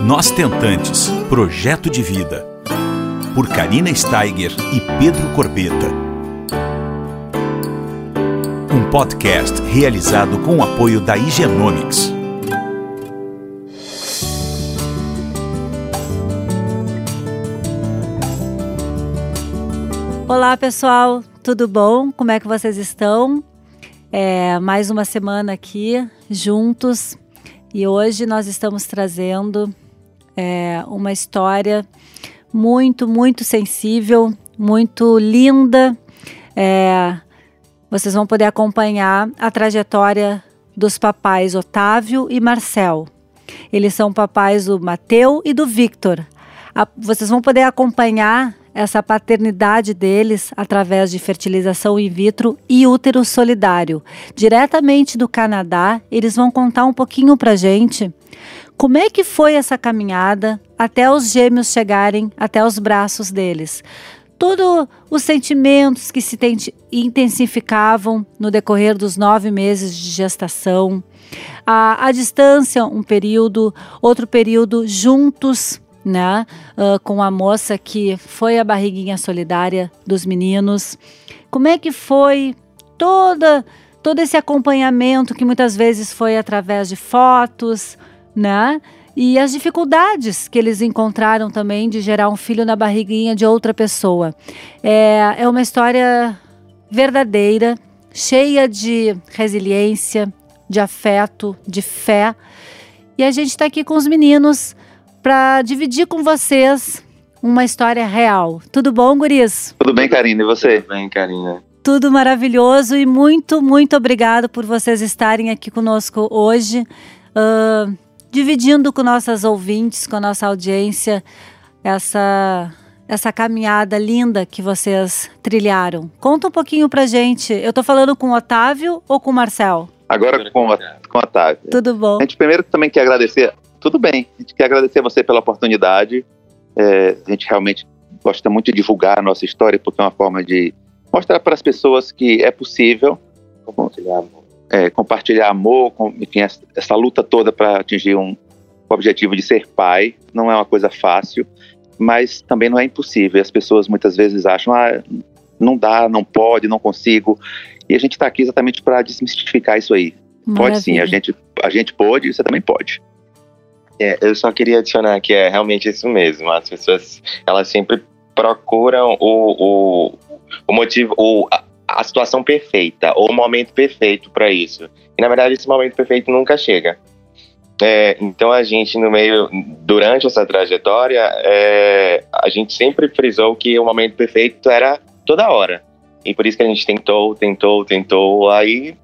Nós Tentantes Projeto de Vida. Por Karina Steiger e Pedro Corbeta. Um podcast realizado com o apoio da Higienomics. Olá pessoal, tudo bom? Como é que vocês estão? É, mais uma semana aqui juntos e hoje nós estamos trazendo é, uma história muito, muito sensível, muito linda. É, vocês vão poder acompanhar a trajetória dos papais Otávio e Marcel. Eles são papais do Mateu e do Victor. A, vocês vão poder acompanhar essa paternidade deles através de fertilização in vitro e útero solidário. Diretamente do Canadá, eles vão contar um pouquinho para gente como é que foi essa caminhada até os gêmeos chegarem até os braços deles. Todos os sentimentos que se intensificavam no decorrer dos nove meses de gestação, a, a distância, um período, outro período juntos né, uh, com a moça que foi a barriguinha solidária dos meninos. Como é que foi toda todo esse acompanhamento que muitas vezes foi através de fotos, né? E as dificuldades que eles encontraram também de gerar um filho na barriguinha de outra pessoa. É, é uma história verdadeira, cheia de resiliência, de afeto, de fé. E a gente está aqui com os meninos para dividir com vocês uma história real. Tudo bom, guris? Tudo bem, Karina, e você? Tudo bem, Karina. Tudo maravilhoso e muito, muito obrigado por vocês estarem aqui conosco hoje, uh, dividindo com nossas ouvintes, com a nossa audiência, essa, essa caminhada linda que vocês trilharam. Conta um pouquinho pra gente. Eu tô falando com o Otávio ou com o Marcel? Agora com, com o Otávio. Tudo bom. A gente primeiro também quer agradecer tudo bem. A gente quer agradecer você pela oportunidade. É, a gente realmente gosta muito de divulgar a nossa história, porque é uma forma de mostrar para as pessoas que é possível compartilhar é, compartilhar amor com, enfim, essa, essa luta toda para atingir um o objetivo de ser pai. Não é uma coisa fácil, mas também não é impossível. As pessoas muitas vezes acham, ah, não dá, não pode, não consigo. E a gente está aqui exatamente para desmistificar isso aí. Maravilha. Pode sim, a gente, a gente pode, você também pode. É, eu só queria adicionar que é realmente isso mesmo. As pessoas, elas sempre procuram o, o, o motivo, o, a, a situação perfeita, ou o momento perfeito para isso. E na verdade esse momento perfeito nunca chega. É, então a gente no meio, durante essa trajetória, é, a gente sempre frisou que o momento perfeito era toda hora. E por isso que a gente tentou, tentou, tentou, aí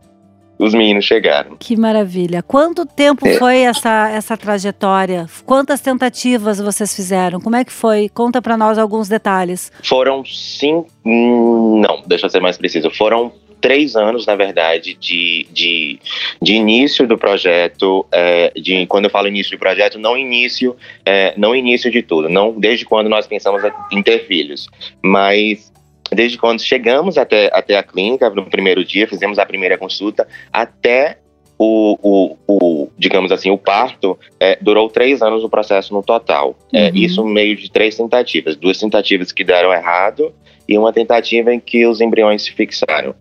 os meninos chegaram. Que maravilha. Quanto tempo é. foi essa, essa trajetória? Quantas tentativas vocês fizeram? Como é que foi? Conta para nós alguns detalhes. Foram cinco. Não, deixa eu ser mais preciso. Foram três anos, na verdade, de, de, de início do projeto. É, de quando eu falo início do projeto, não início, é, não início de tudo, não desde quando nós pensamos em ter filhos, mas desde quando chegamos até, até a clínica, no primeiro dia, fizemos a primeira consulta, até o, o, o digamos assim, o parto, é, durou três anos o processo no total. É, uhum. É, isso no meio de três tentativas. Duas tentativas que deram errado e uma tentativa em que os embriões se fixaram.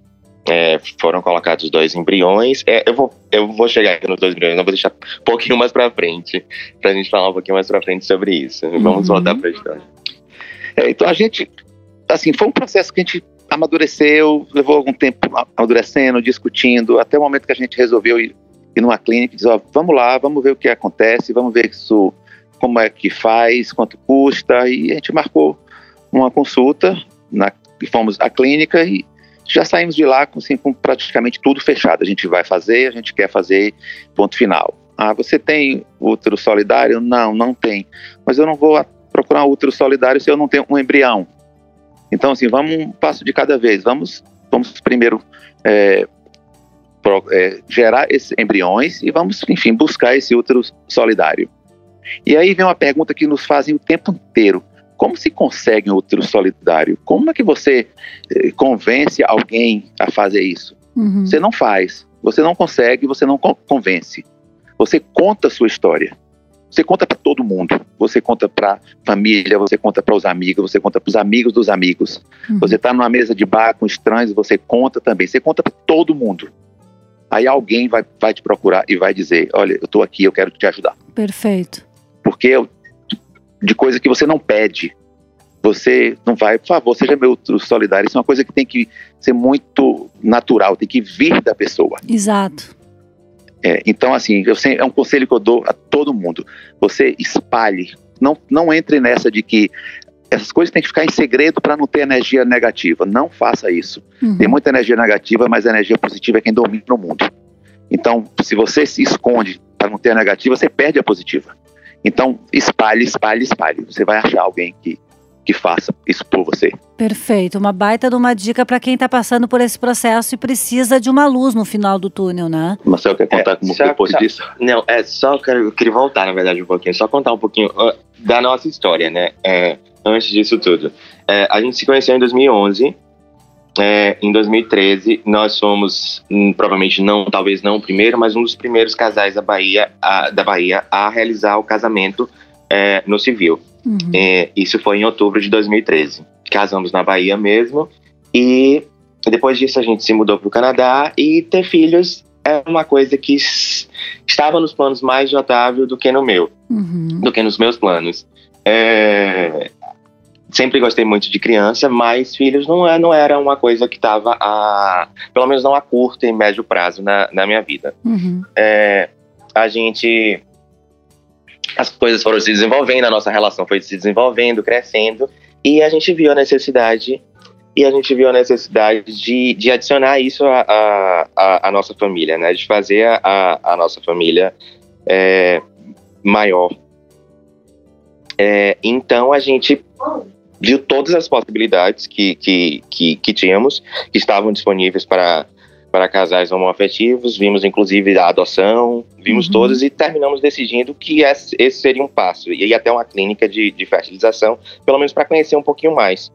É, foram colocados dois embriões. É, eu, vou, eu vou chegar aqui nos dois embriões, não vou deixar um pouquinho mais para frente, para a gente falar um pouquinho mais para frente sobre isso. Vamos uhum. voltar para a história. É, então a gente assim, foi um processo que a gente amadureceu, levou algum tempo amadurecendo, discutindo, até o momento que a gente resolveu ir, ir numa clínica e dizer, ó, vamos lá, vamos ver o que acontece, vamos ver isso, como é que faz, quanto custa, e a gente marcou uma consulta, na, fomos à clínica e já saímos de lá assim, com praticamente tudo fechado. A gente vai fazer, a gente quer fazer, ponto final. Ah, você tem útero solidário? Não, não tem. Mas eu não vou procurar um útero solidário se eu não tenho um embrião. Então, assim, vamos um passo de cada vez. Vamos, vamos primeiro é, pro, é, gerar esses embriões e vamos, enfim, buscar esse útero solidário. E aí vem uma pergunta que nos fazem o tempo inteiro. Como se consegue um útero solidário? Como é que você eh, convence alguém a fazer isso? Uhum. Você não faz, você não consegue, você não convence. Você conta a sua história. Você conta para todo mundo. Você conta para família, você conta para os amigos, você conta para os amigos dos amigos. Uhum. Você está numa mesa de bar com estranhos, você conta também. Você conta para todo mundo. Aí alguém vai, vai te procurar e vai dizer: Olha, eu estou aqui, eu quero te ajudar. Perfeito. Porque eu, de coisa que você não pede, você não vai, por favor, seja meu solidário. Isso é uma coisa que tem que ser muito natural, tem que vir da pessoa. Exato. É, então, assim, eu sempre, é um conselho que eu dou a todo mundo. Você espalhe. Não, não entre nessa de que essas coisas têm que ficar em segredo para não ter energia negativa. Não faça isso. Uhum. Tem muita energia negativa, mas a energia positiva é quem domina o mundo. Então, se você se esconde para não ter a negativa, você perde a positiva. Então, espalhe, espalhe, espalhe. Você vai achar alguém que que faça isso por você. Perfeito, uma baita de uma dica para quem está passando por esse processo e precisa de uma luz no final do túnel, né? Marcelo quer contar é, como só, depois só, disso? Não, é só quero, eu queria voltar na verdade um pouquinho, só contar um pouquinho uh, da nossa história, né? É, antes disso tudo, é, a gente se conheceu em 2011. É, em 2013, nós somos, hum, provavelmente não, talvez não o primeiro, mas um dos primeiros casais da Bahia, a, da Bahia a realizar o casamento é, no civil. Uhum. É, isso foi em outubro de 2013. Casamos na Bahia mesmo e depois disso a gente se mudou para o Canadá e ter filhos é uma coisa que estava nos planos mais de Otávio do que no meu, uhum. do que nos meus planos. É, sempre gostei muito de criança, mas filhos não, é, não era uma coisa que estava a, pelo menos não a curto e médio prazo na, na minha vida. Uhum. É, a gente as coisas foram se desenvolvendo, a nossa relação foi se desenvolvendo, crescendo, e a gente viu a necessidade e a gente viu a necessidade de, de adicionar isso à, à, nossa família, né? De fazer a, a nossa família é, maior. É, então a gente viu todas as possibilidades que, que, que, que tínhamos, que estavam disponíveis para para casais homoafetivos, vimos inclusive a adoção, vimos uhum. todas e terminamos decidindo que esse seria um passo, e ir até uma clínica de, de fertilização, pelo menos para conhecer um pouquinho mais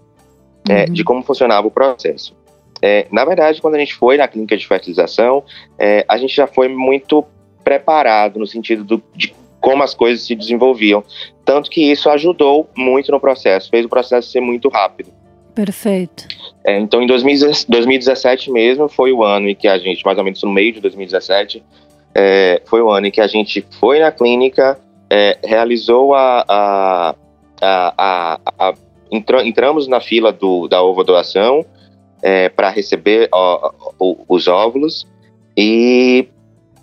é, uhum. é, de como funcionava o processo. É, na verdade, quando a gente foi na clínica de fertilização, é, a gente já foi muito preparado no sentido do, de como as coisas se desenvolviam, tanto que isso ajudou muito no processo, fez o processo ser muito rápido. Perfeito. É, então, em 2017 mesmo, foi o ano em que a gente, mais ou menos no meio de 2017, é, foi o ano em que a gente foi na clínica, é, realizou a. a, a, a, a entramos na fila do, da ovo doação é, para receber ó, os óvulos e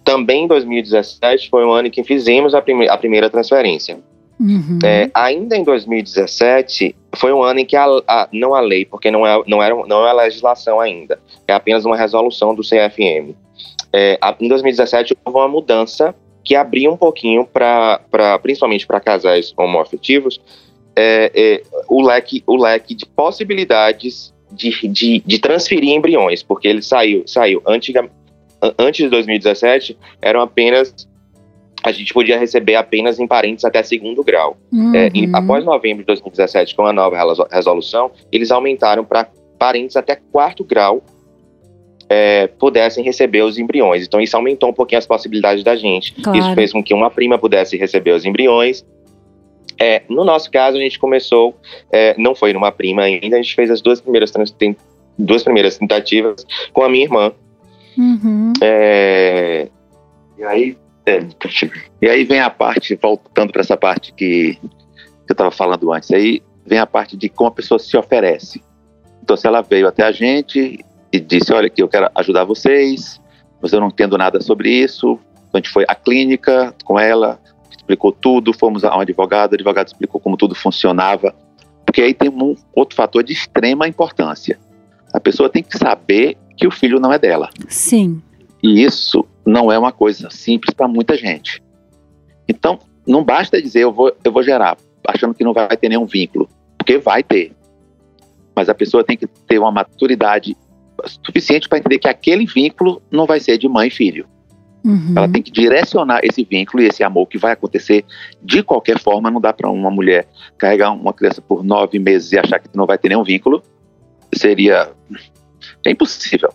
também em 2017 foi o ano em que fizemos a, prime a primeira transferência. Uhum. É, ainda em 2017, foi um ano em que a, a, não a lei, porque não é, não, era, não é legislação ainda, é apenas uma resolução do CFM. É, em 2017, houve uma mudança que abriu um pouquinho, para principalmente para casais homoafetivos, é, é, o, leque, o leque de possibilidades de, de, de transferir embriões, porque ele saiu, saiu antiga, antes de 2017, eram apenas a gente podia receber apenas em parentes até segundo grau. Uhum. É, em, após novembro de 2017, com a nova resolução, eles aumentaram para parentes até quarto grau é, pudessem receber os embriões. Então isso aumentou um pouquinho as possibilidades da gente. Claro. Isso fez com que uma prima pudesse receber os embriões. É, no nosso caso, a gente começou, é, não foi numa prima ainda, a gente fez as duas primeiras, duas primeiras tentativas com a minha irmã. Uhum. É, e aí é, e aí vem a parte, voltando para essa parte que, que eu estava falando antes, aí vem a parte de como a pessoa se oferece. Então, se ela veio até a gente e disse: Olha, que eu quero ajudar vocês, mas eu não entendo nada sobre isso. Então, a gente foi à clínica com ela, explicou tudo, fomos a um advogado, o advogado explicou como tudo funcionava. Porque aí tem um outro fator de extrema importância. A pessoa tem que saber que o filho não é dela. Sim. E isso não é uma coisa simples para muita gente. Então, não basta dizer eu vou, eu vou gerar, achando que não vai ter nenhum vínculo, porque vai ter. Mas a pessoa tem que ter uma maturidade suficiente para entender que aquele vínculo não vai ser de mãe e filho. Uhum. Ela tem que direcionar esse vínculo e esse amor que vai acontecer de qualquer forma. Não dá para uma mulher carregar uma criança por nove meses e achar que não vai ter nenhum vínculo. Seria é impossível.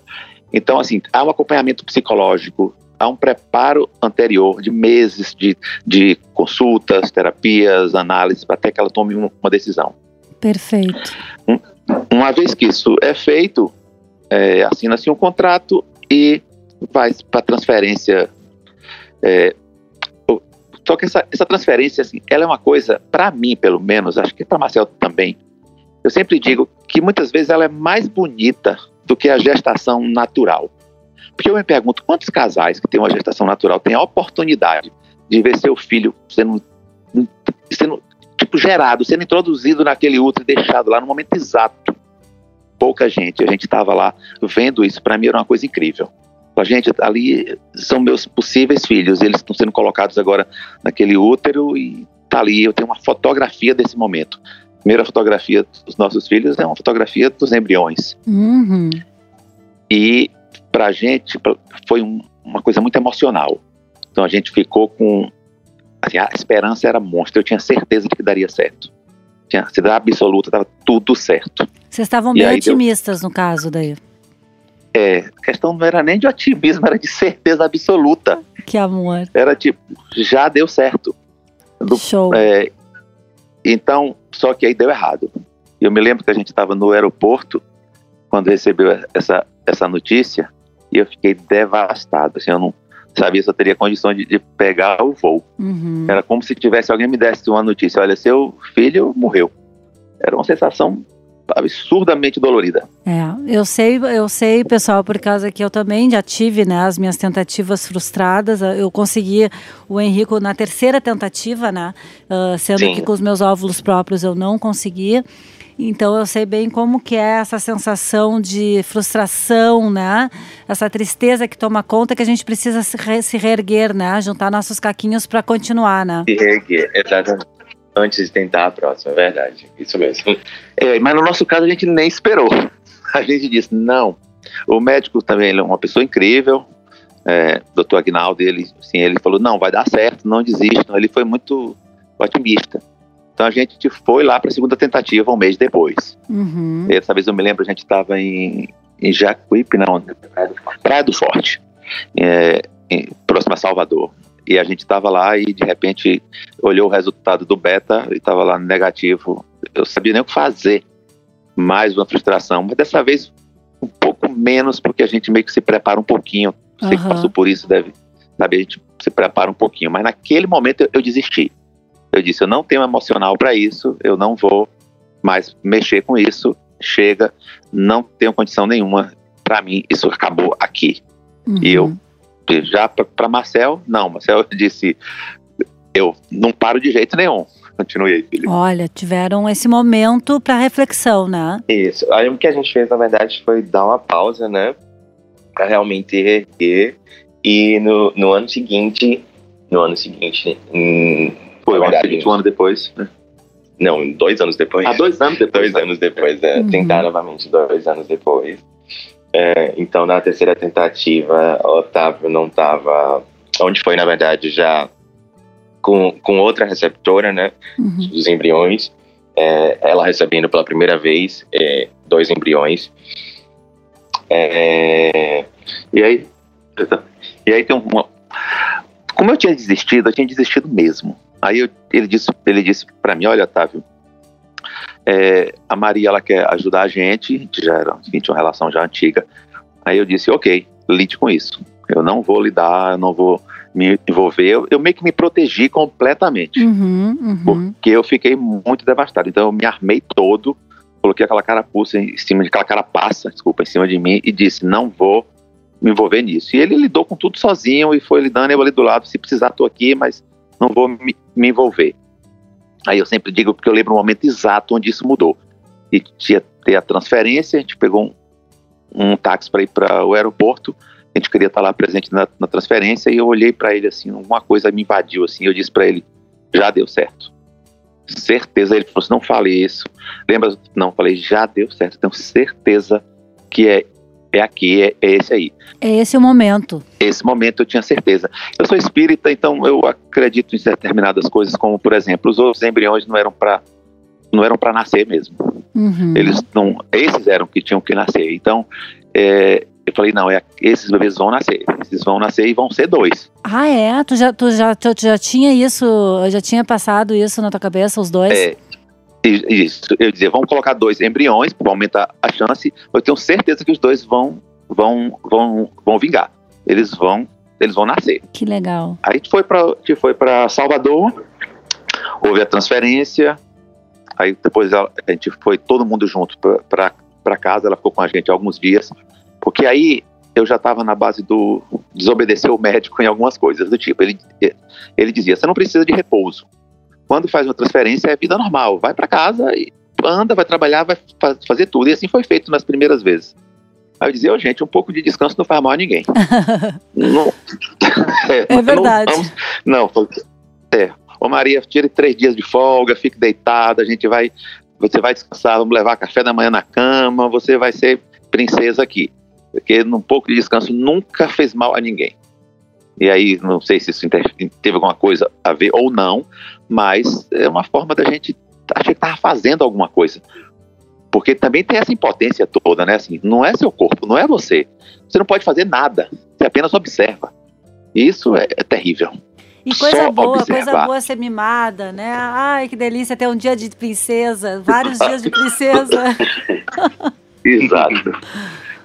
Então, assim, há um acompanhamento psicológico, há um preparo anterior de meses de, de consultas, terapias, análises, até que ela tome uma decisão. Perfeito. Uma vez que isso é feito, é, assina-se um contrato e vai para transferência. É, só que essa, essa transferência, assim, ela é uma coisa, para mim, pelo menos, acho que para Marcel também, eu sempre digo que muitas vezes ela é mais bonita do que a gestação natural. Porque eu me pergunto, quantos casais que têm uma gestação natural têm a oportunidade de ver seu filho sendo, sendo tipo, gerado, sendo introduzido naquele útero e deixado lá no momento exato? Pouca gente. A gente estava lá vendo isso. Para mim era uma coisa incrível. A gente, ali são meus possíveis filhos. Eles estão sendo colocados agora naquele útero e tá ali. Eu tenho uma fotografia desse momento primeira fotografia dos nossos filhos é uma fotografia dos embriões. Uhum. E para a gente foi um, uma coisa muito emocional. Então a gente ficou com. Assim, a esperança era monstro, eu tinha certeza de que daria certo. Tinha certeza absoluta, estava tudo certo. Vocês estavam bem otimistas deu... no caso daí. É, a questão não era nem de otimismo, era de certeza absoluta. Que amor. Era tipo, já deu certo. Do, Show. É, então, só que aí deu errado. Eu me lembro que a gente estava no aeroporto quando recebeu essa, essa notícia e eu fiquei devastado. Assim, eu não sabia se eu teria condições de, de pegar o voo. Uhum. Era como se tivesse alguém me desse uma notícia: olha, seu filho morreu. Era uma sensação absurdamente dolorida. É, eu sei, eu sei, pessoal, por causa que eu também já tive, né, as minhas tentativas frustradas. Eu consegui o Henrico na terceira tentativa, né, uh, sendo Sim. que com os meus óvulos próprios eu não consegui. Então eu sei bem como que é essa sensação de frustração, né? Essa tristeza que toma conta que a gente precisa se, re se reerguer, né? Juntar nossos caquinhos para continuar, né? Se reerguer, exatamente antes de tentar a próxima, é verdade. Isso mesmo. É, mas no nosso caso a gente nem esperou. A gente disse, não. O médico também é uma pessoa incrível. É, doutor Agnaldo, ele, assim, ele falou, não, vai dar certo, não desistam. Ele foi muito otimista. Então a gente foi lá para a segunda tentativa um mês depois. Uhum. Dessa vez eu me lembro, a gente estava em, em Jacuípe, não, Praia do Forte, é, em, próximo a Salvador. E a gente estava lá e de repente olhou o resultado do beta e estava lá negativo. Eu sabia nem o que fazer. Mais uma frustração, mas dessa vez um pouco menos, porque a gente meio que se prepara um pouquinho. Você uhum. que passou por isso deve saber, a gente se prepara um pouquinho. Mas naquele momento eu, eu desisti. Eu disse: eu não tenho emocional para isso, eu não vou mais mexer com isso. Chega, não tenho condição nenhuma. Para mim, isso acabou aqui. Uhum. E eu já para Marcel, não. Marcel disse: eu não paro de jeito nenhum. Continue aí, filho. Olha, tiveram esse momento para reflexão, né? Isso. Aí o que a gente fez, na verdade, foi dar uma pausa, né? Para realmente erguer. E no, no ano seguinte, no ano seguinte, hum, foi o ano seguinte, um ano depois, né? Não, dois anos depois. Ah, dois anos depois. dois né? anos depois, né? Uhum. Tentar novamente dois anos depois. É, então, na terceira tentativa, Otávio não estava. Onde foi, na verdade, já com, com outra receptora, né? Uhum. Dos embriões. É, ela recebendo pela primeira vez é, dois embriões. É, e aí. E aí tem uma. Como eu tinha desistido, eu tinha desistido mesmo. Aí eu, ele disse, ele disse para mim, olha, Otávio, é, a Maria ela quer ajudar a gente, a gente já era, gente tinha uma relação já antiga. Aí eu disse, ok, lide com isso. Eu não vou lidar, eu não vou me envolver. Eu, eu meio que me protegi completamente. Uhum, uhum. Porque eu fiquei muito devastado. Então eu me armei todo, coloquei aquela carapuça em cima de aquela carapaça, desculpa, em cima de mim e disse, não vou me envolver nisso. E ele lidou com tudo sozinho e foi lidando, eu ali do lado, se precisar tô aqui, mas não vou me, me envolver. Aí eu sempre digo porque eu lembro o momento exato onde isso mudou. E tinha ter a transferência, a gente pegou um, um táxi para ir para o aeroporto, a gente queria estar lá presente na, na transferência e eu olhei para ele assim, uma coisa me invadiu assim, eu disse para ele, já deu certo. Certeza, ele falou assim, não fale isso. Lembra? Não, falei, já deu certo, tenho certeza que é é aqui, é, é, esse aí. É esse o momento. Esse momento eu tinha certeza. Eu sou espírita, então eu acredito em determinadas coisas, como por exemplo, os outros embriões não eram para não eram para nascer mesmo. Uhum. Eles não, esses eram que tinham que nascer. Então, é, Eu falei, não, é, esses bebês vão nascer. Esses vão nascer e vão ser dois. Ah, é? Tu já, tu já, tu já tinha isso, já tinha passado isso na tua cabeça, os dois? É, isso. Eu dizia, vamos colocar dois embriões para aumentar a chance. Eu tenho certeza que os dois vão, vão, vão, vão vingar. Eles vão, eles vão nascer. Que legal. Aí a foi para, foi para Salvador. Houve a transferência. Aí depois a gente foi todo mundo junto para casa. Ela ficou com a gente alguns dias, porque aí eu já estava na base do desobedecer o médico em algumas coisas do tipo. Ele, ele dizia: você não precisa de repouso. Quando faz uma transferência é vida normal. Vai para casa e anda, vai trabalhar, vai fazer tudo. E assim foi feito nas primeiras vezes. Aí eu dizia, oh, gente, um pouco de descanso não faz mal a ninguém. não, é, é, verdade. Não, não, é. Ô Maria, tire três dias de folga, fique deitada, a gente vai, você vai descansar, vamos levar café da manhã na cama, você vai ser princesa aqui. Porque um pouco de descanso nunca fez mal a ninguém. E aí, não sei se isso teve alguma coisa a ver ou não, mas é uma forma da gente achar que estava fazendo alguma coisa. Porque também tem essa impotência toda, né? Assim, não é seu corpo, não é você. Você não pode fazer nada, você apenas observa. Isso é, é terrível. E coisa Só boa, observar. coisa boa ser mimada, né? Ai, que delícia ter um dia de princesa, vários dias de princesa. Exato.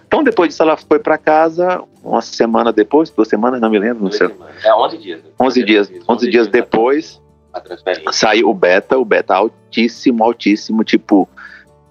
Então, depois disso, ela foi para casa uma semana depois, duas semanas, não me lembro. Não sei. É 11 dias. 11 dias, 11 dias depois, saiu o beta, o beta altíssimo, altíssimo, tipo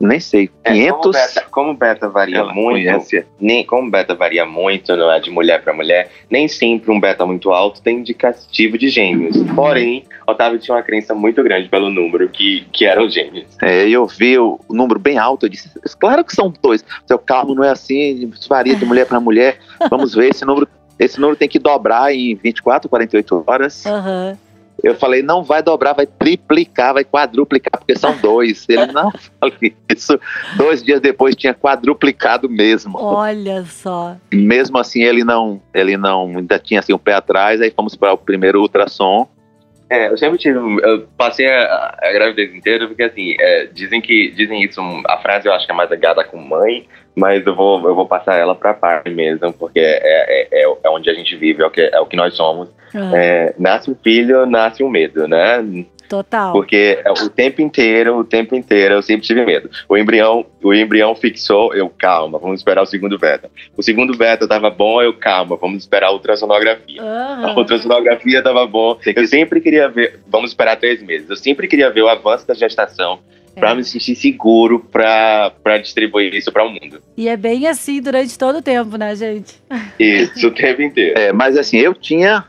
nem sei, 500. É, como, beta, como beta varia Ela muito, nem como beta varia muito, não é de mulher para mulher, nem sempre um beta muito alto tem indicativo de gêmeos. Porém, Otávio tinha uma crença muito grande pelo número que, que eram gêmeos. É, eu vi o número bem alto, eu disse, claro que são dois. Seu calmo não é assim, varia de mulher para mulher. Vamos ver esse número. Esse número tem que dobrar em 24, 48 horas. Uhum. Eu falei, não vai dobrar, vai triplicar, vai quadruplicar, porque são dois. Ele não falei isso. Dois dias depois tinha quadruplicado mesmo. Olha só. Mesmo assim, ele não, ele não, ainda tinha assim o um pé atrás. Aí fomos para o primeiro ultrassom. É, eu sempre tive, eu passei a, a gravidez inteira porque assim, é, dizem que, dizem isso, a frase eu acho que é mais ligada com mãe, mas eu vou, eu vou passar ela para pai mesmo, porque é, é, é, é, onde a gente vive, é o que, é o que nós somos. Uhum. É, nasce um filho, nasce um medo, né? Total. Porque é, o tempo inteiro, o tempo inteiro eu sempre tive medo. O embrião, o embrião fixou, eu calma, vamos esperar o segundo beta. O segundo beta tava bom, eu calma, vamos esperar a ultrassonografia. Uhum. A ultrassonografia tava bom. Eu sempre queria ver, vamos esperar três meses. Eu sempre queria ver o avanço da gestação é. para me sentir seguro para distribuir isso para o mundo. E é bem assim durante todo o tempo, né, gente? Isso, o tempo inteiro. É, mas assim, eu tinha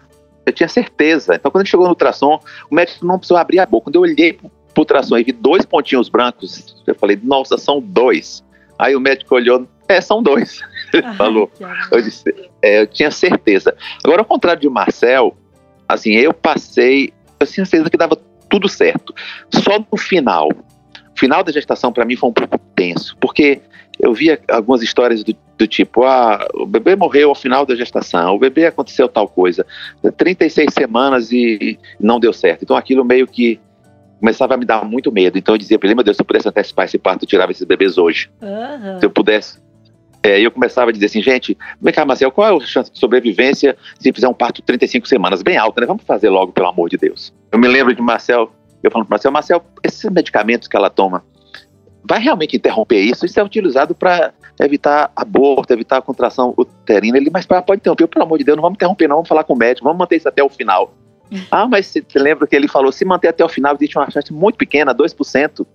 eu tinha certeza. Então, quando a gente chegou no ultrassom, o médico não precisou abrir a boca. Quando eu olhei pro, pro ultrassom e vi dois pontinhos brancos, eu falei, nossa, são dois. Aí o médico olhou, é, são dois. Ele falou. Eu disse, é, eu tinha certeza. Agora, ao contrário de Marcel, assim, eu passei, eu tinha certeza que dava tudo certo. Só no final. O final da gestação, para mim, foi um pouco tenso, porque eu via algumas histórias do, do, tipo, ah, o bebê morreu ao final da gestação, o bebê aconteceu tal coisa, 36 semanas e não deu certo. Então aquilo meio que começava a me dar muito medo. Então eu dizia para ele, meu Deus, se eu pudesse antecipar esse parto, eu tirava esses bebês hoje. Uhum. Se eu pudesse. É, eu começava a dizer assim, gente, vem cá, Marcel, qual é a chance de sobrevivência se fizer um parto 35 semanas? Bem alta, né? Vamos fazer logo, pelo amor de Deus. Eu me lembro de Marcel, eu falando para Marcel, Marcel, esses medicamentos que ela toma, vai realmente interromper isso. Isso é utilizado para evitar aborto, evitar a contração uterina. Ele, mas pode interromper, pelo amor de Deus, não vamos interromper, não, vamos falar com o médico, vamos manter isso até o final. ah, mas você lembra que ele falou, se manter até o final, existe uma chance muito pequena, 2%,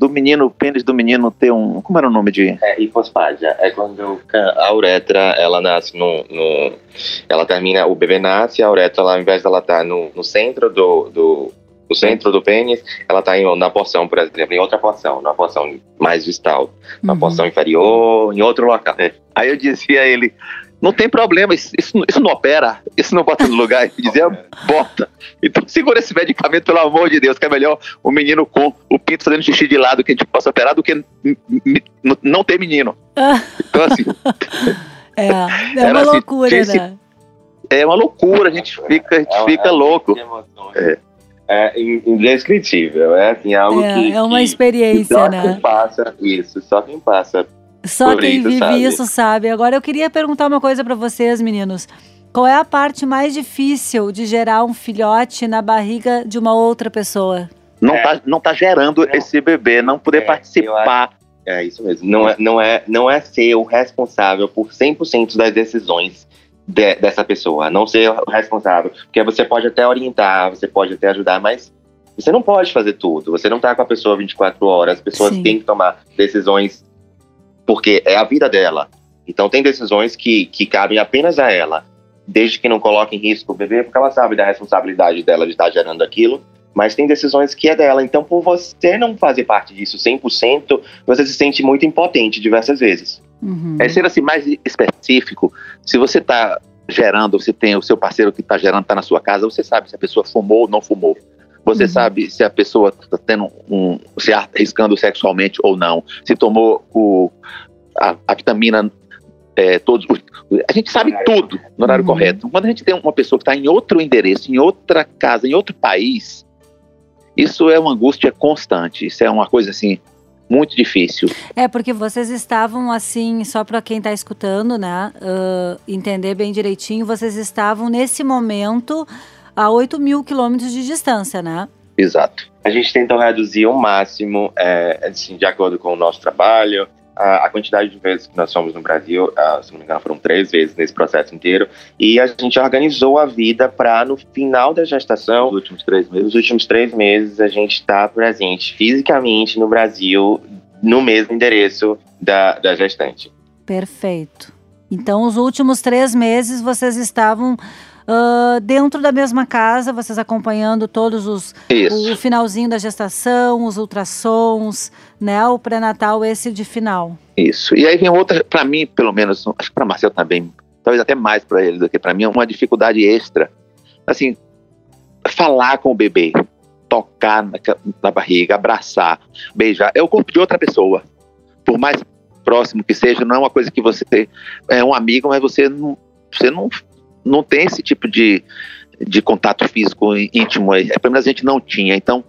do menino, o pênis do menino ter um. Como era o nome de. É hipospádia. É quando a uretra ela nasce no, no. ela termina, o bebê nasce, a uretra, ela, ao invés dela estar tá no, no centro do, do, o centro do pênis, ela está na porção, por exemplo, em outra porção, na porção mais distal, na uhum. porção inferior, em outro local. É. Aí eu dizia a ele, não tem problema, isso, isso, isso, não opera, isso não bota no lugar. Ele dizia, bota. Então segura esse medicamento, pelo amor de Deus, que é melhor o menino com o pinto fazendo xixi de lado que a gente possa operar do que não ter menino. Então assim... é, é uma assim, loucura, né? É uma loucura, a gente fica, a gente é, fica é, louco. É é indescritível. É assim, algo é, que. É uma que, experiência, só né? Quem passa isso, só quem passa Só Por quem isso, vive sabe? isso sabe. Agora eu queria perguntar uma coisa pra vocês, meninos. Qual é a parte mais difícil de gerar um filhote na barriga de uma outra pessoa? Não, É. tá, não tá gerando Não. esse bebê, não poder É, participar. É isso mesmo. Não é, não é, não é ser o responsável por 100% das decisões de- dessa pessoa. Não ser o responsável. Porque você pode até orientar, você pode até ajudar, mas você não pode fazer tudo. Você não tá com a pessoa 24 horas. As pessoas Sim. têm que tomar decisões porque é a vida dela. Então tem decisões que, que cabem apenas a ela. Desde que não coloque em risco o bebê, porque ela sabe da responsabilidade dela de estar gerando aquilo. Mas tem decisões que é dela. Então, por você não fazer parte disso 100%, você se sente muito impotente diversas vezes. Uhum. É ser assim mais específico. Se você está gerando, se tem o seu parceiro que está gerando, está na sua casa, você sabe se a pessoa fumou ou não fumou. Você Uhum. sabe se a pessoa está tendo um, se arriscando sexualmente ou não, se tomou o, a, a vitamina é, todos. A gente sabe tudo no horário Uhum. correto. Quando a gente tem uma pessoa que está em outro endereço, em outra casa, em outro país, isso é uma angústia constante. Isso é uma coisa assim muito difícil. É porque vocês estavam assim, só para quem está escutando, né, ah, entender bem direitinho, vocês estavam nesse momento a 8 mil quilômetros de distância, né? Exato. A gente tentou reduzir ao máximo, é, assim, de acordo com o nosso trabalho, a, quantidade de vezes que nós fomos no Brasil, ah, se não me engano, foram três vezes nesse processo inteiro, e a gente organizou a vida para, no final da gestação, Nos últimos três meses. nos últimos três meses, a gente está presente fisicamente no Brasil, no mesmo endereço da, da gestante. Perfeito. Então, os últimos três meses vocês estavam ah, dentro da mesma casa, vocês acompanhando todos os Isso. o finalzinho da gestação, os ultrassons, né? O pré-natal, esse de final. Isso. E aí vem outra, para mim, pelo menos, acho que para Marcel também, talvez até mais para ele do que para mim, uma dificuldade extra. Assim, falar com o bebê, tocar na, na barriga, abraçar, beijar, é o corpo de outra pessoa. Por mais próximo que seja, não é uma coisa que você é um amigo, mas você não, você não, não tem esse tipo de, de contato físico íntimo. É, pelo menos a gente não tinha. Então,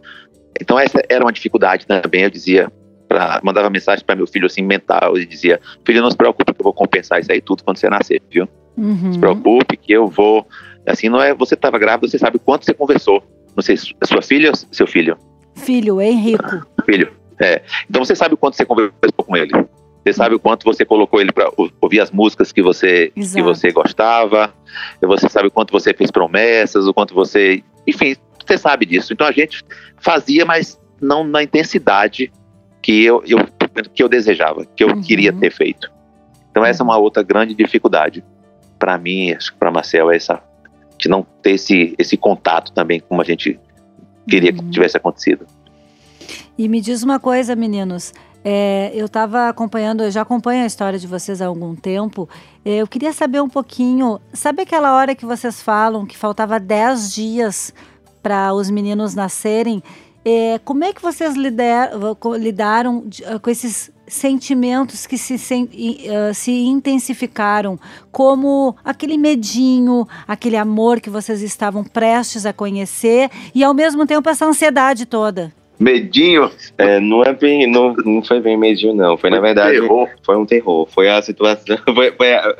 então essa era uma dificuldade também. Eu dizia, pra, mandava mensagem para meu filho assim mental e dizia: filho, não se preocupe que eu vou compensar isso aí tudo quando você nascer, viu? Não Uhum. se preocupe que eu vou. Assim, não é. Você estava grávida, você sabe quanto você conversou. Não sei, se é sua filha ou seu filho? Filho, Henrico. Filho. É. Então você sabe o quanto você conversou com ele. Você sabe o quanto você colocou ele para ouvir as músicas que você, que você gostava. Você sabe o quanto você fez promessas, o quanto você. Enfim, você sabe disso. Então a gente fazia, mas não na intensidade que eu, eu, que eu desejava, que eu Uhum. queria ter feito. Então essa é uma outra grande dificuldade para mim, acho que para Marcel é essa de não ter esse esse contato também como a gente queria que Uhum. tivesse acontecido. E me diz uma coisa, meninos. É, eu estava acompanhando, eu já acompanho a história de vocês há algum tempo. Eu queria saber um pouquinho. Sabe aquela hora que vocês falam que faltava 10 dias para os meninos nascerem? É, como é que vocês lider- lidaram de- com esses sentimentos que se, ah, se intensificaram? Como aquele medinho, aquele amor que vocês estavam prestes a conhecer e ao mesmo tempo essa ansiedade toda? Medinho, É, não, é bem, não, não foi bem medinho, não. Foi, na verdade, terror. foi um terror. Foi a situação. Foi, foi a-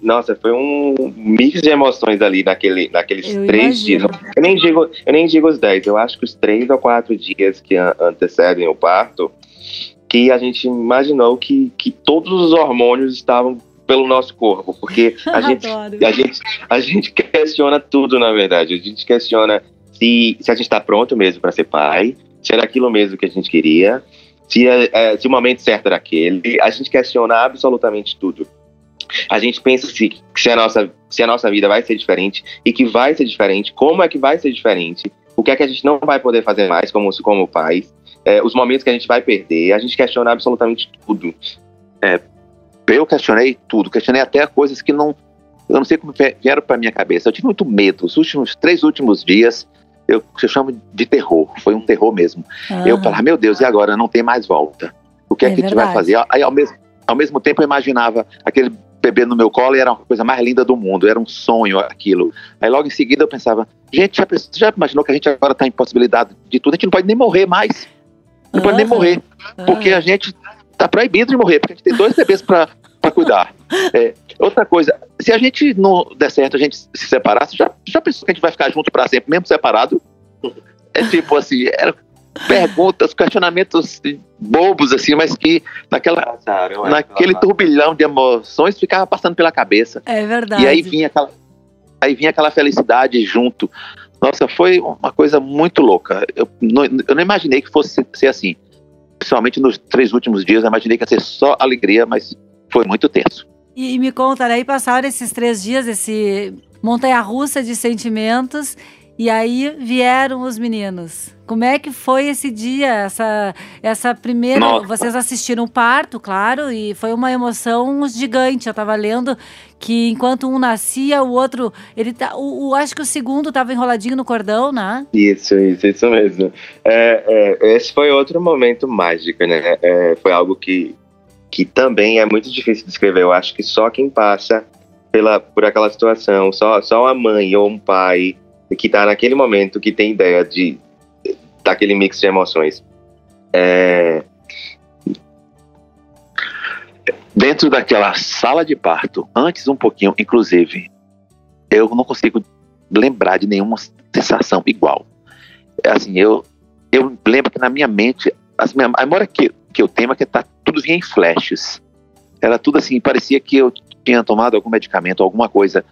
nossa, foi um mix de emoções ali naquele, naqueles Eu três imagino. dias. Eu nem, digo, eu nem digo os dez, eu acho que os três ou quatro dias que an- antecedem o parto, que a gente imaginou que, que todos os hormônios estavam pelo nosso corpo, porque a gente a gente, a gente questiona tudo, na verdade. A gente questiona se, se a gente está pronto mesmo para ser pai, se era aquilo mesmo que a gente queria, se, é, é, se o momento certo era aquele. A gente questiona absolutamente tudo. A gente pensa se, se, a nossa, se a nossa vida vai ser diferente e que vai ser diferente, como é que vai ser diferente, o que é que a gente não vai poder fazer mais como, como pais, é, os momentos que a gente vai perder. A gente questiona absolutamente tudo. Eu questionei tudo, questionei até coisas que não. Eu não sei como vie- vieram para minha cabeça. Eu tive muito medo. Os últimos três últimos dias, eu, eu chamo de terror. Foi um terror mesmo. Eu Aham. falava, meu Deus, e agora? Não tem mais volta. O que é, É que a gente vai fazer? Aí, ao mesmo, ao mesmo tempo, eu imaginava aquele bebê no meu colo e era a coisa mais linda do mundo. Era um sonho aquilo. Aí, logo em seguida, eu pensava, gente, já, já imaginou que a gente agora está em possibilidade de tudo? A gente não pode nem morrer mais. Não pode nem morrer. Porque a gente tá proibido de morrer, porque a gente tem dois bebês para cuidar. É, outra coisa, se a gente não der certo, a gente se separasse, já, já pensou que a gente vai ficar junto para sempre, mesmo separado? É tipo assim, era perguntas, questionamentos bobos, assim, mas que naquela, é, naquele turbilhão de emoções ficava passando pela cabeça. É verdade. E aí vinha aquela, aí vinha aquela felicidade junto. Nossa, foi uma coisa muito louca. Eu não, eu não imaginei que fosse ser assim. Principalmente nos três últimos dias, eu imaginei que ia ser só alegria, mas foi muito tenso. E, e me conta, aí passaram esses três dias, esse montanha-russa de sentimentos, e aí vieram os meninos. Como é que foi esse dia, essa, essa primeira. Nossa. Vocês assistiram o parto, claro, e foi uma emoção gigante. Eu estava lendo que enquanto um nascia, o outro. ele tá, o, o Acho que o segundo estava enroladinho no cordão, né? Isso, isso, isso mesmo. É, é, esse foi outro momento mágico, né? É, foi algo que, que também é muito difícil de descrever. Eu acho que só quem passa pela, por aquela situação, só, só a mãe ou um pai que está naquele momento que tem ideia de daquele mix de emoções. É... Dentro daquela sala de parto, antes um pouquinho, inclusive, eu não consigo lembrar de nenhuma sensação igual. É assim, eu, eu lembro que na minha mente, a memória que, que eu tenho é que tá, tudo vinha em flashes. Era tudo assim, parecia que eu tinha tomado algum medicamento, alguma coisa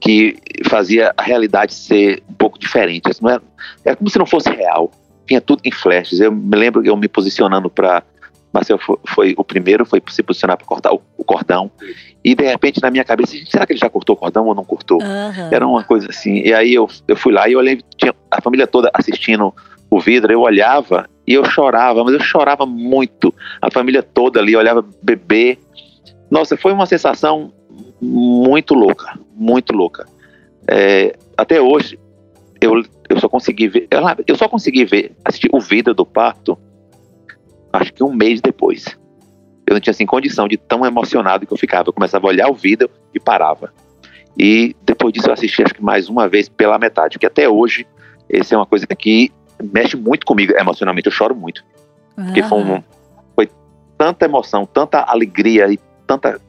que fazia a realidade ser um pouco diferente. Não era, era como se não fosse real tinha tudo em flashes. Eu me lembro eu me posicionando para. Marcel foi, foi, o primeiro, foi se posicionar para cortar o, o, cordão. E de repente na minha cabeça, será que ele já cortou o cordão ou não cortou? Uhum. Era uma coisa assim. E aí eu, eu fui lá e olhei, tinha a família toda assistindo o vidro, eu olhava e eu chorava, mas eu chorava muito. A família toda ali olhava bebê. Nossa, foi uma sensação muito louca, muito louca. É, até hoje, eu, eu só consegui ver, eu só consegui ver, assistir o vídeo do parto, acho que um mês depois. Eu não tinha assim condição de tão emocionado que eu ficava. Eu começava a olhar o vídeo e parava. E depois disso eu assisti acho que mais uma vez pela metade, porque até hoje esse é uma coisa que mexe muito comigo emocionalmente. Eu choro muito, uhum. porque foi, um, foi tanta emoção, tanta alegria e tanta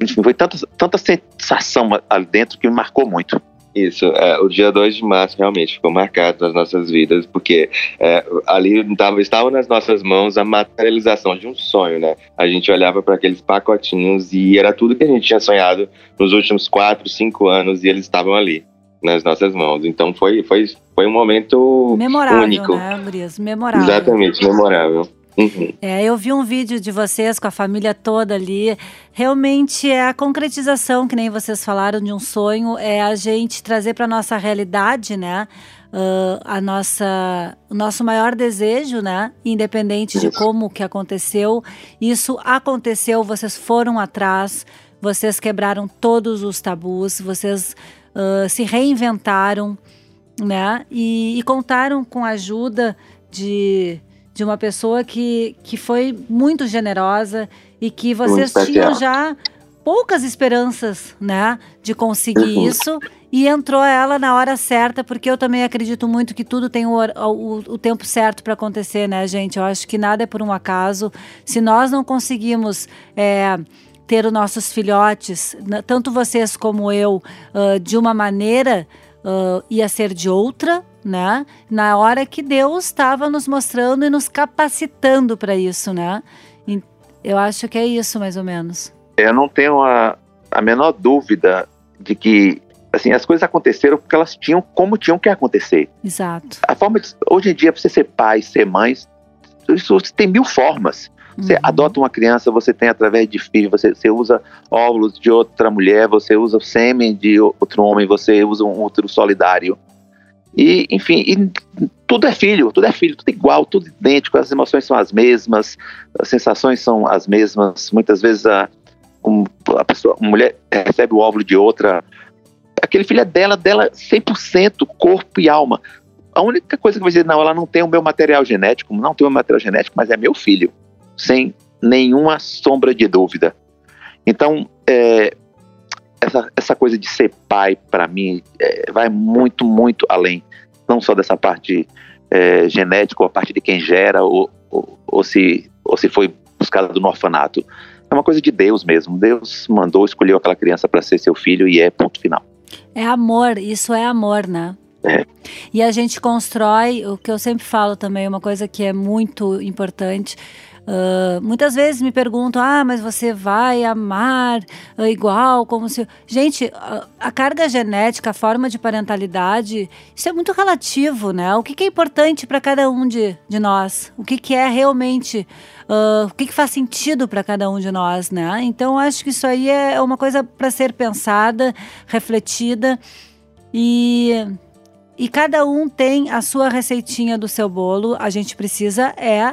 enfim, foi tanta, tanta sensação ali dentro que me marcou muito. Isso, é, o dia 2 de março realmente ficou marcado nas nossas vidas, porque é, ali tava, estava nas nossas mãos a materialização de um sonho, né? A gente olhava para aqueles pacotinhos e era tudo que a gente tinha sonhado nos últimos 4, 5 anos e eles estavam ali nas nossas mãos. Então foi, foi, foi um momento memorável, único. né, Gurias? Memorável. Exatamente, memorável. Uhum. É, eu vi um vídeo de vocês com a família toda ali. Realmente é a concretização, que nem vocês falaram, de um sonho, é a gente trazer para nossa realidade, né? Uh, a nossa, o nosso maior desejo, né? Independente de como que aconteceu, isso aconteceu, vocês foram atrás, vocês quebraram todos os tabus, vocês uh, se reinventaram, né? E, e contaram com a ajuda de de uma pessoa que, que foi muito generosa e que vocês tinham já poucas esperanças, né, de conseguir uhum. isso e entrou ela na hora certa, porque eu também acredito muito que tudo tem o, o, o tempo certo para acontecer, né, gente? Eu acho que nada é por um acaso. Se nós não conseguimos é, ter os nossos filhotes, tanto vocês como eu, uh, de uma maneira, uh, ia ser de outra, né? Na hora que Deus estava nos mostrando e nos capacitando para isso, né? Eu acho que é isso, mais ou menos. Eu não tenho a, a menor dúvida de que assim, as coisas aconteceram porque elas tinham como tinham que acontecer. Exato. A forma de, hoje em dia, para você ser pai, ser mãe, isso tem mil formas. Você uhum. adota uma criança, você tem através de filho, você, você usa óvulos de outra mulher, você usa o sêmen de outro homem, você usa um útero solidário. E, enfim, e tudo é filho, tudo é filho, tudo é igual, tudo idêntico, as emoções são as mesmas, as sensações são as mesmas. Muitas vezes a, um, a pessoa, uma mulher recebe o óvulo de outra, aquele filho é dela, dela 100% corpo e alma. A única coisa que vai dizer, não, ela não tem o meu material genético, não tem o meu material genético, mas é meu filho, sem nenhuma sombra de dúvida. Então, é, essa, essa coisa de ser pai, para mim, é, vai muito, muito além não só dessa parte é, genética, ou a parte de quem gera, ou, ou, ou, se, ou se foi buscado no orfanato. É uma coisa de Deus mesmo. Deus mandou, escolheu aquela criança para ser seu filho e é ponto final. É amor, isso é amor, né? É. E a gente constrói, o que eu sempre falo também, uma coisa que é muito importante. Uh, muitas vezes me perguntam, ah, mas você vai amar uh, igual, como se. Gente, uh, a carga genética, a forma de parentalidade, isso é muito relativo, né? O que, que é importante para cada um de, de nós? O que, que é realmente. o que, que faz sentido para cada um de nós, né? Então, acho que isso aí é uma coisa para ser pensada, refletida e e cada um tem a sua receitinha do seu bolo. A gente precisa é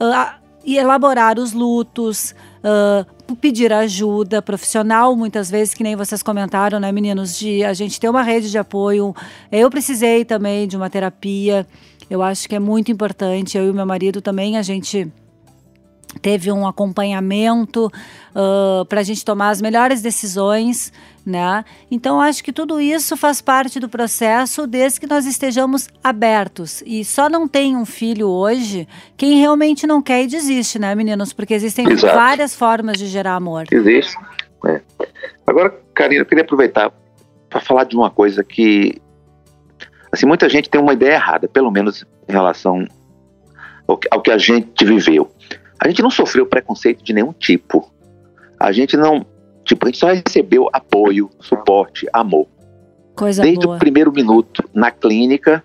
uh, elaborar os lutos, uh, pedir ajuda profissional, muitas vezes, que nem vocês comentaram, né, meninos? De a gente ter uma rede de apoio. Eu precisei também de uma terapia. Eu acho que é muito importante. Eu e meu marido também, a gente teve um acompanhamento uh, para a gente tomar as melhores decisões, né? Então acho que tudo isso faz parte do processo desde que nós estejamos abertos e só não tem um filho hoje quem realmente não quer e desiste, né, meninos? Porque existem Exato. várias formas de gerar amor. Existe. É. Agora, Karina, eu queria aproveitar para falar de uma coisa que assim muita gente tem uma ideia errada, pelo menos em relação ao que, ao que a gente viveu. A gente não sofreu preconceito de nenhum tipo. A gente não. Tipo, a gente só recebeu apoio, suporte, amor. Coisa Desde boa. o primeiro minuto na clínica,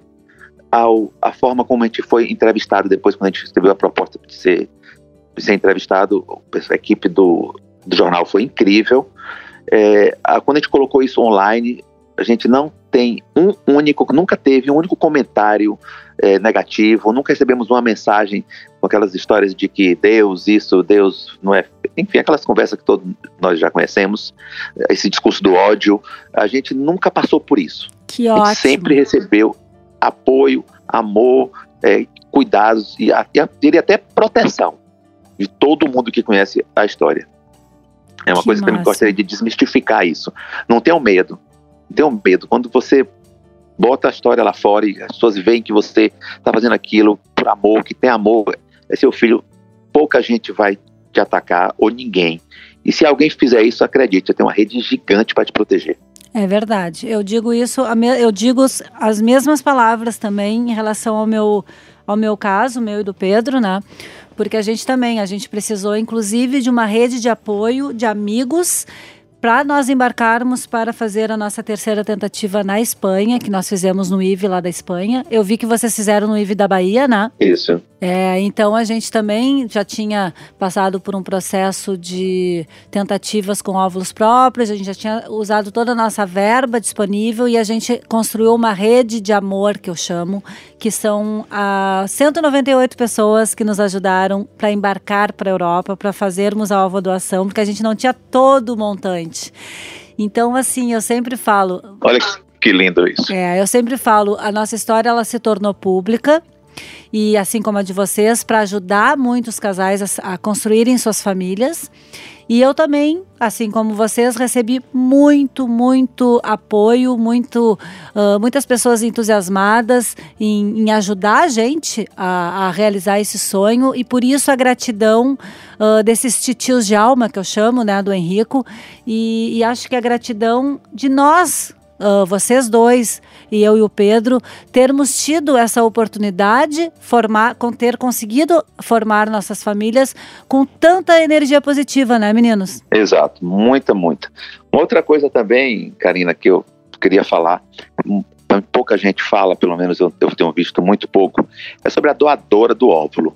ao, a forma como a gente foi entrevistado depois, quando a gente recebeu a proposta de ser, de ser entrevistado, a equipe do, do jornal foi incrível. É, a, quando a gente colocou isso online, a gente não tem um único, nunca teve um único comentário é, negativo, nunca recebemos uma mensagem com aquelas histórias de que Deus isso, Deus não é. Enfim, aquelas conversas que todos nós já conhecemos, esse discurso do ódio, a gente nunca passou por isso. Que ótimo. A gente sempre recebeu apoio, amor, é, cuidados e, e até proteção de todo mundo que conhece a história. É uma que coisa que eu também gostaria de desmistificar isso. Não tenham medo tenham medo. Quando você bota a história lá fora e as pessoas veem que você está fazendo aquilo por amor, que tem amor, é seu filho, pouca gente vai te atacar ou ninguém. E se alguém fizer isso, acredite, você tem uma rede gigante para te proteger. É verdade. Eu digo isso, eu digo as mesmas palavras também em relação ao meu, ao meu caso, meu e do Pedro, né? Porque a gente também, a gente precisou inclusive de uma rede de apoio de amigos para nós embarcarmos para fazer a nossa terceira tentativa na Espanha, que nós fizemos no IVE lá da Espanha. Eu vi que vocês fizeram no IVE da Bahia, né? Isso. É, então a gente também já tinha passado por um processo de tentativas com óvulos próprios, a gente já tinha usado toda a nossa verba disponível e a gente construiu uma rede de amor, que eu chamo, que são a 198 pessoas que nos ajudaram para embarcar para a Europa, para fazermos a doação, porque a gente não tinha todo o montante. Então, assim, eu sempre falo. Olha que lindo isso. É, eu sempre falo, a nossa história ela se tornou pública e assim como a de vocês, para ajudar muitos casais a, a, construírem suas famílias. E eu também, assim como vocês, recebi muito, muito apoio, muito, uh, muitas pessoas entusiasmadas em, em ajudar a gente a, a, realizar esse sonho e por isso a gratidão uh, desses titios de alma que eu chamo, né, do Henrico. E, e acho que a gratidão de nós uh, vocês dois e eu e o Pedro termos tido essa oportunidade, formar, com ter conseguido formar nossas famílias com tanta energia positiva, né, meninos? Exato, muita, muita. outra coisa também, Karina, que eu queria falar, pouca gente fala, pelo menos eu, eu tenho visto muito pouco, é sobre a doadora do óvulo.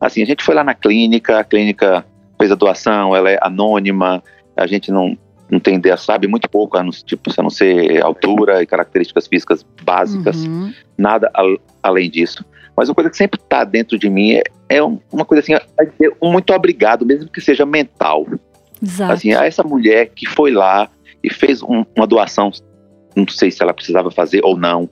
Assim, a gente foi lá na clínica, a clínica fez a doação, ela é anônima, a gente não não tem ideia, sabe muito pouco, a não, tipo, a não ser altura e características físicas básicas, uhum. nada al, além disso. Mas uma coisa que sempre está dentro de mim é, é uma coisa assim, um muito obrigado, mesmo que seja mental. Exato. Assim, a essa mulher que foi lá e fez um, uma doação, não sei se ela precisava fazer ou não,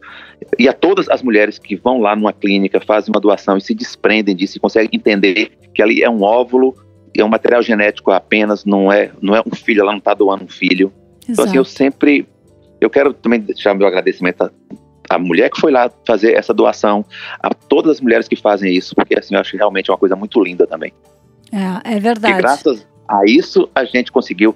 e a todas as mulheres que vão lá numa clínica, fazem uma doação e se desprendem disso e conseguem entender que ali é um óvulo é um material genético apenas, não é, não é um filho, ela não está doando um filho. Exato. Então, assim, eu sempre. Eu quero também deixar meu agradecimento à, mulher que foi lá fazer essa doação, a todas as mulheres que fazem isso, porque assim, eu acho que realmente é uma coisa muito linda também. É, é verdade. E graças a isso a gente conseguiu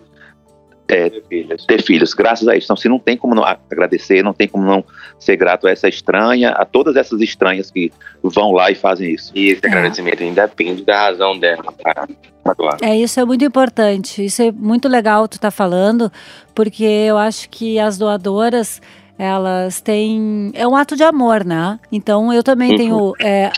é, ter, filhos. ter filhos, graças a isso. Então, se não tem como não agradecer, não tem como não ser grato a essa estranha, a todas essas estranhas que vão lá e fazem isso. E esse é. agradecimento independe da razão dela. Tá? É, isso é muito importante. Isso é muito legal tu tá falando, porque eu acho que as doadoras elas têm. É um ato de amor, né? Então eu também uhum. tenho. É,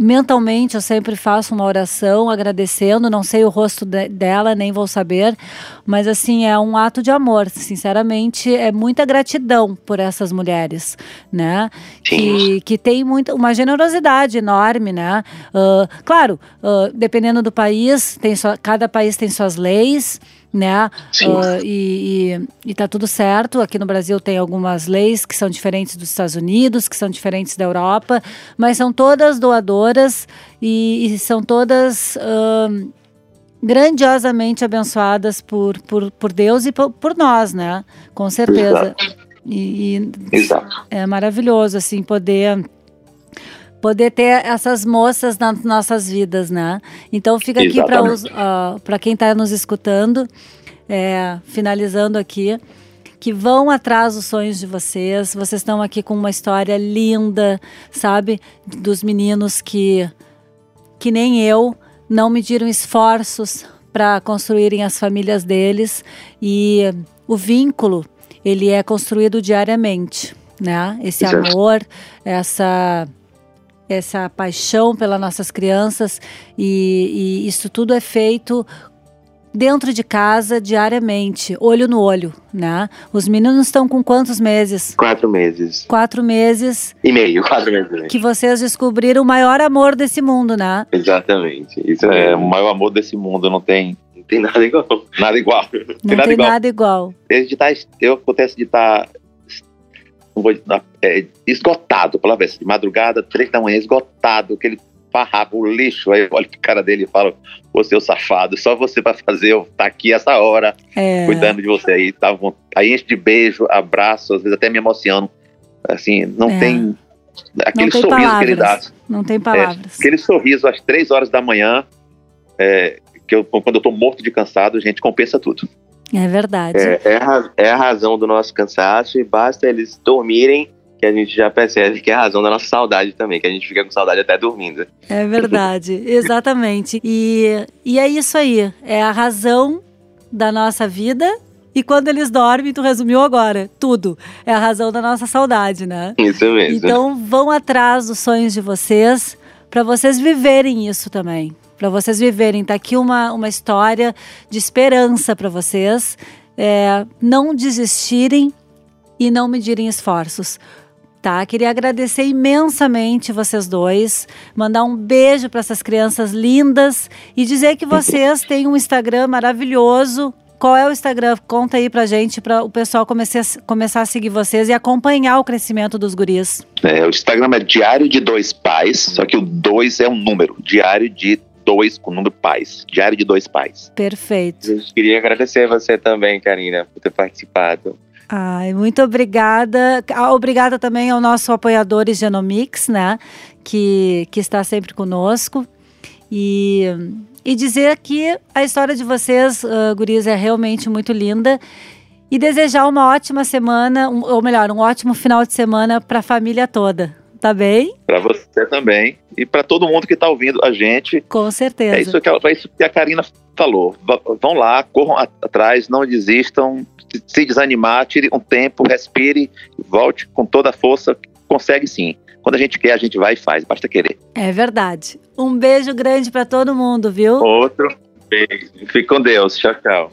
mentalmente eu sempre faço uma oração agradecendo, não sei o rosto de, dela, nem vou saber, mas assim, é um ato de amor, sinceramente, é muita gratidão por essas mulheres, né? Que, que tem muita, uma generosidade enorme, né? Uh, claro, uh, dependendo do país, tem sua, cada país tem suas leis, né? Uh, e, e, e tá tudo certo. Aqui no Brasil tem algumas leis que são diferentes dos Estados Unidos, que são diferentes da Europa, mas são todas doadoras e, e são todas uh, grandiosamente abençoadas por, por, por Deus e por, por nós, né? Com certeza. E, e Exato. é maravilhoso assim poder poder ter essas moças nas nossas vidas, né? Então fica aqui para uh, quem está nos escutando, é, finalizando aqui, que vão atrás dos sonhos de vocês. Vocês estão aqui com uma história linda, sabe? Dos meninos que, que nem eu, não mediram esforços para construírem as famílias deles e o vínculo ele é construído diariamente, né? Esse amor, essa essa paixão pelas nossas crianças e, e isso tudo é feito dentro de casa diariamente, olho no olho, né? Os meninos estão com quantos meses? Quatro meses. Quatro meses. E meio, quatro meses. Que vocês descobriram o maior amor desse mundo, né? Exatamente. Isso é o maior amor desse mundo, não tem. Não tem nada igual. Nada igual. Não tem, nada, tem igual. nada igual. Tá, eu acontece de estar tá é, esgotado, pela vez, de madrugada, três da manhã, esgotado, aquele farrapo, o lixo. Aí eu olho pro cara dele e falo, você é o safado, só você para fazer, eu tá aqui essa hora, é. cuidando de você aí, tá, aí enche de beijo, abraço, às vezes até me emociono. Assim, não é. tem aquele não tem sorriso palavras. que ele dá. Não tem palavras. É, aquele sorriso às três horas da manhã, é, que eu, quando eu tô morto de cansado, a gente compensa tudo. É verdade. É, é, a, é a razão do nosso cansaço e basta eles dormirem que a gente já percebe que é a razão da nossa saudade também, que a gente fica com saudade até dormindo. É verdade, exatamente. E, e é isso aí, é a razão da nossa vida. E quando eles dormem, tu resumiu agora, tudo. É a razão da nossa saudade, né? Isso mesmo. Então vão atrás dos sonhos de vocês, para vocês viverem isso também para vocês viverem. Tá aqui uma, uma história de esperança para vocês. É, não desistirem e não medirem esforços. Tá, queria agradecer imensamente vocês dois, mandar um beijo para essas crianças lindas e dizer que vocês têm um Instagram maravilhoso. Qual é o Instagram? Conta aí pra gente, para o pessoal comece, começar a seguir vocês e acompanhar o crescimento dos guris. É, o Instagram é Diário de Dois Pais, só que o dois é um número, Diário de dois com o número pais. Diário de dois pais. Perfeito. Eu queria agradecer a você também, Karina, por ter participado. Ai, muito obrigada. Ah, obrigada também ao nosso apoiador Genomix, né? Que, que está sempre conosco. E, e dizer que a história de vocês, uh, guris, é realmente muito linda. E desejar uma ótima semana, um, ou melhor, um ótimo final de semana para a família toda. Tá bem? Para você também. E para todo mundo que está ouvindo a gente. Com certeza. É isso que, é isso que a Karina falou. vão lá, corram atrás, não desistam. Se desanimar, tire um tempo, respire, volte com toda a força. Consegue sim. Quando a gente quer, a gente vai e faz. Basta querer. É verdade. Um beijo grande para todo mundo, viu? Outro beijo. Fique com Deus. Tchau, tchau.